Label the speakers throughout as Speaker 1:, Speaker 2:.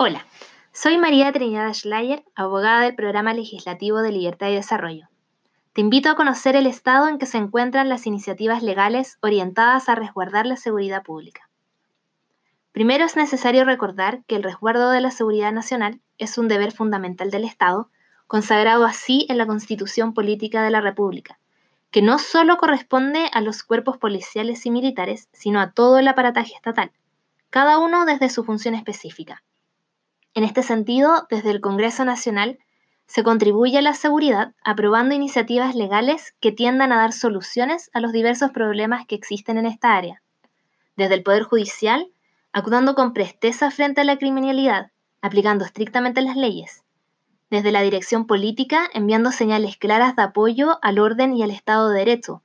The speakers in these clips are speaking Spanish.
Speaker 1: Hola, soy María Trinidad Schleyer, abogada del Programa Legislativo de Libertad y Desarrollo. Te invito a conocer el estado en que se encuentran las iniciativas legales orientadas a resguardar la seguridad pública. Primero es necesario recordar que el resguardo de la seguridad nacional es un deber fundamental del Estado, consagrado así en la Constitución Política de la República, que no solo corresponde a los cuerpos policiales y militares, sino a todo el aparataje estatal, cada uno desde su función específica. En este sentido, desde el Congreso Nacional se contribuye a la seguridad aprobando iniciativas legales que tiendan a dar soluciones a los diversos problemas que existen en esta área. Desde el Poder Judicial, actuando con presteza frente a la criminalidad, aplicando estrictamente las leyes. Desde la dirección política, enviando señales claras de apoyo al orden y al Estado de Derecho,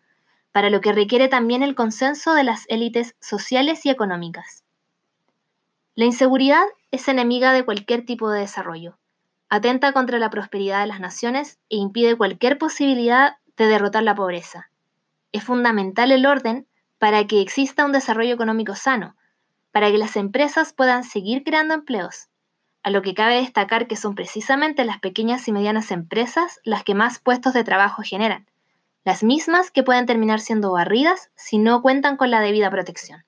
Speaker 1: para lo que requiere también el consenso de las élites sociales y económicas. La inseguridad es enemiga de cualquier tipo de desarrollo, atenta contra la prosperidad de las naciones e impide cualquier posibilidad de derrotar la pobreza. Es fundamental el orden para que exista un desarrollo económico sano, para que las empresas puedan seguir creando empleos, a lo que cabe destacar que son precisamente las pequeñas y medianas empresas las que más puestos de trabajo generan, las mismas que pueden terminar siendo barridas si no cuentan con la debida protección.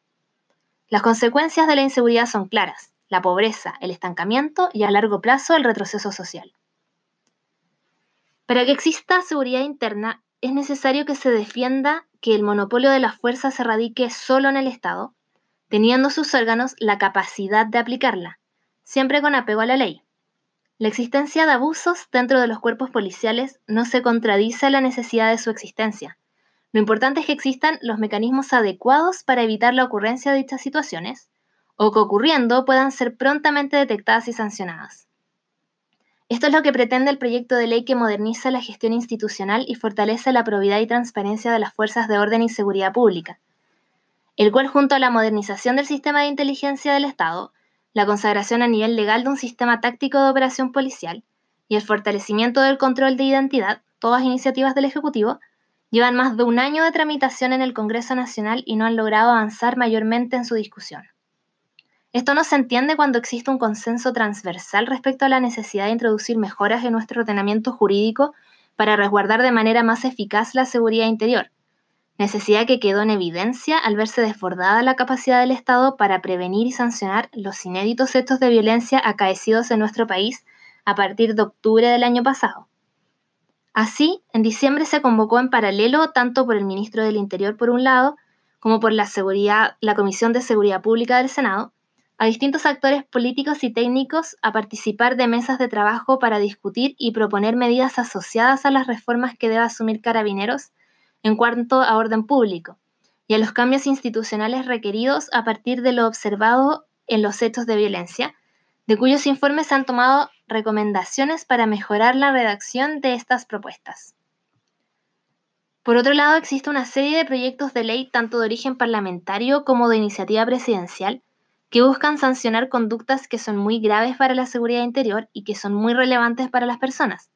Speaker 1: Las consecuencias de la inseguridad son claras, la pobreza, el estancamiento y a largo plazo el retroceso social. Para que exista seguridad interna es necesario que se defienda que el monopolio de la fuerza se radique solo en el Estado, teniendo sus órganos la capacidad de aplicarla, siempre con apego a la ley. La existencia de abusos dentro de los cuerpos policiales no se contradice a la necesidad de su existencia, lo importante es que existan los mecanismos adecuados para evitar la ocurrencia de dichas situaciones o que ocurriendo puedan ser prontamente detectadas y sancionadas. Esto es lo que pretende el proyecto de ley que moderniza la gestión institucional y fortalece la probidad y transparencia de las fuerzas de orden y seguridad pública, el cual junto a la modernización del sistema de inteligencia del Estado, la consagración a nivel legal de un sistema táctico de operación policial y el fortalecimiento del control de identidad, todas iniciativas del Ejecutivo, Llevan más de un año de tramitación en el Congreso Nacional y no han logrado avanzar mayormente en su discusión. Esto no se entiende cuando existe un consenso transversal respecto a la necesidad de introducir mejoras en nuestro ordenamiento jurídico para resguardar de manera más eficaz la seguridad interior, necesidad que quedó en evidencia al verse desbordada la capacidad del Estado para prevenir y sancionar los inéditos hechos de violencia acaecidos en nuestro país a partir de octubre del año pasado. Así, en diciembre se convocó en paralelo tanto por el ministro del Interior por un lado, como por la, Comisión de Seguridad Pública del Senado, a distintos actores políticos y técnicos a participar de mesas de trabajo para discutir y proponer medidas asociadas a las reformas que debe asumir Carabineros en cuanto a orden público y a los cambios institucionales requeridos a partir de lo observado en los hechos de violencia, de cuyos informes se han tomado recomendaciones para mejorar la redacción de estas propuestas. Por otro lado, existe una serie de proyectos de ley tanto de origen parlamentario como de iniciativa presidencial que buscan sancionar conductas que son muy graves para la seguridad interior y que son muy relevantes para las personas,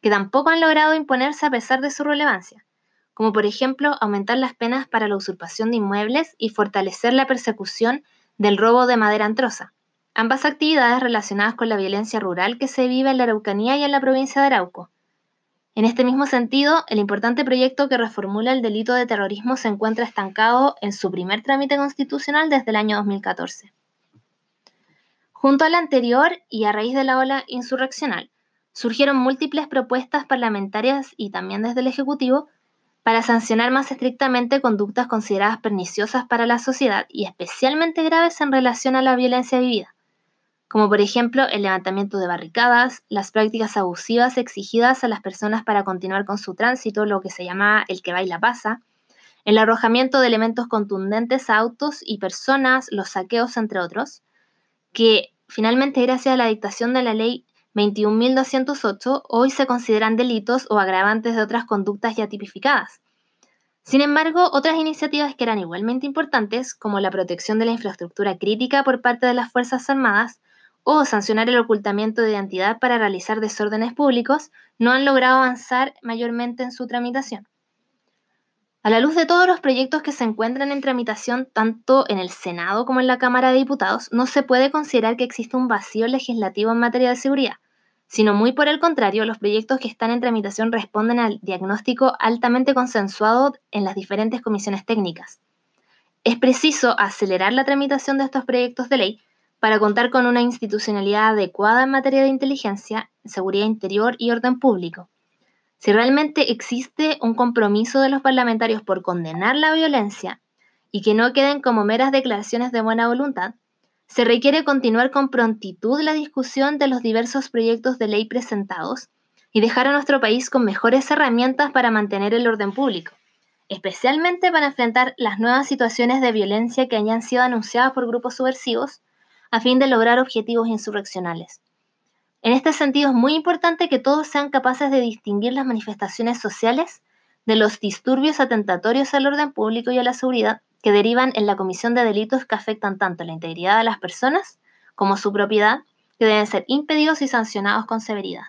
Speaker 1: que tampoco han logrado imponerse a pesar de su relevancia, como por ejemplo aumentar las penas para la usurpación de inmuebles y fortalecer la persecución del robo de madera antrosa ambas actividades relacionadas con la violencia rural que se vive en la Araucanía y en la provincia de Arauco. En este mismo sentido, el importante proyecto que reformula el delito de terrorismo se encuentra estancado en su primer trámite constitucional desde el año 2014. Junto al anterior y a raíz de la ola insurreccional, surgieron múltiples propuestas parlamentarias y también desde el Ejecutivo para sancionar más estrictamente conductas consideradas perniciosas para la sociedad y especialmente graves en relación a la violencia vivida como por ejemplo el levantamiento de barricadas, las prácticas abusivas exigidas a las personas para continuar con su tránsito, lo que se llama el que baila pasa, el arrojamiento de elementos contundentes a autos y personas, los saqueos, entre otros, que finalmente gracias a la dictación de la ley 21.208 hoy se consideran delitos o agravantes de otras conductas ya tipificadas. Sin embargo, otras iniciativas que eran igualmente importantes, como la protección de la infraestructura crítica por parte de las Fuerzas Armadas, o sancionar el ocultamiento de identidad para realizar desórdenes públicos no han logrado avanzar mayormente en su tramitación. A la luz de todos los proyectos que se encuentran en tramitación tanto en el Senado como en la Cámara de Diputados, no se puede considerar que existe un vacío legislativo en materia de seguridad, sino muy por el contrario, los proyectos que están en tramitación responden al diagnóstico altamente consensuado en las diferentes comisiones técnicas. Es preciso acelerar la tramitación de estos proyectos de ley para contar con una institucionalidad adecuada en materia de inteligencia, seguridad interior y orden público. Si realmente existe un compromiso de los parlamentarios por condenar la violencia y que no queden como meras declaraciones de buena voluntad, se requiere continuar con prontitud la discusión de los diversos proyectos de ley presentados y dejar a nuestro país con mejores herramientas para mantener el orden público especialmente para enfrentar las nuevas situaciones de violencia que hayan sido anunciadas por grupos subversivos a fin de lograr objetivos insurreccionales. En este sentido es muy importante que todos sean capaces de distinguir las manifestaciones sociales de los disturbios atentatorios al orden público y a la seguridad que derivan en la comisión de delitos que afectan tanto la integridad de las personas como su propiedad, que deben ser impedidos y sancionados con severidad.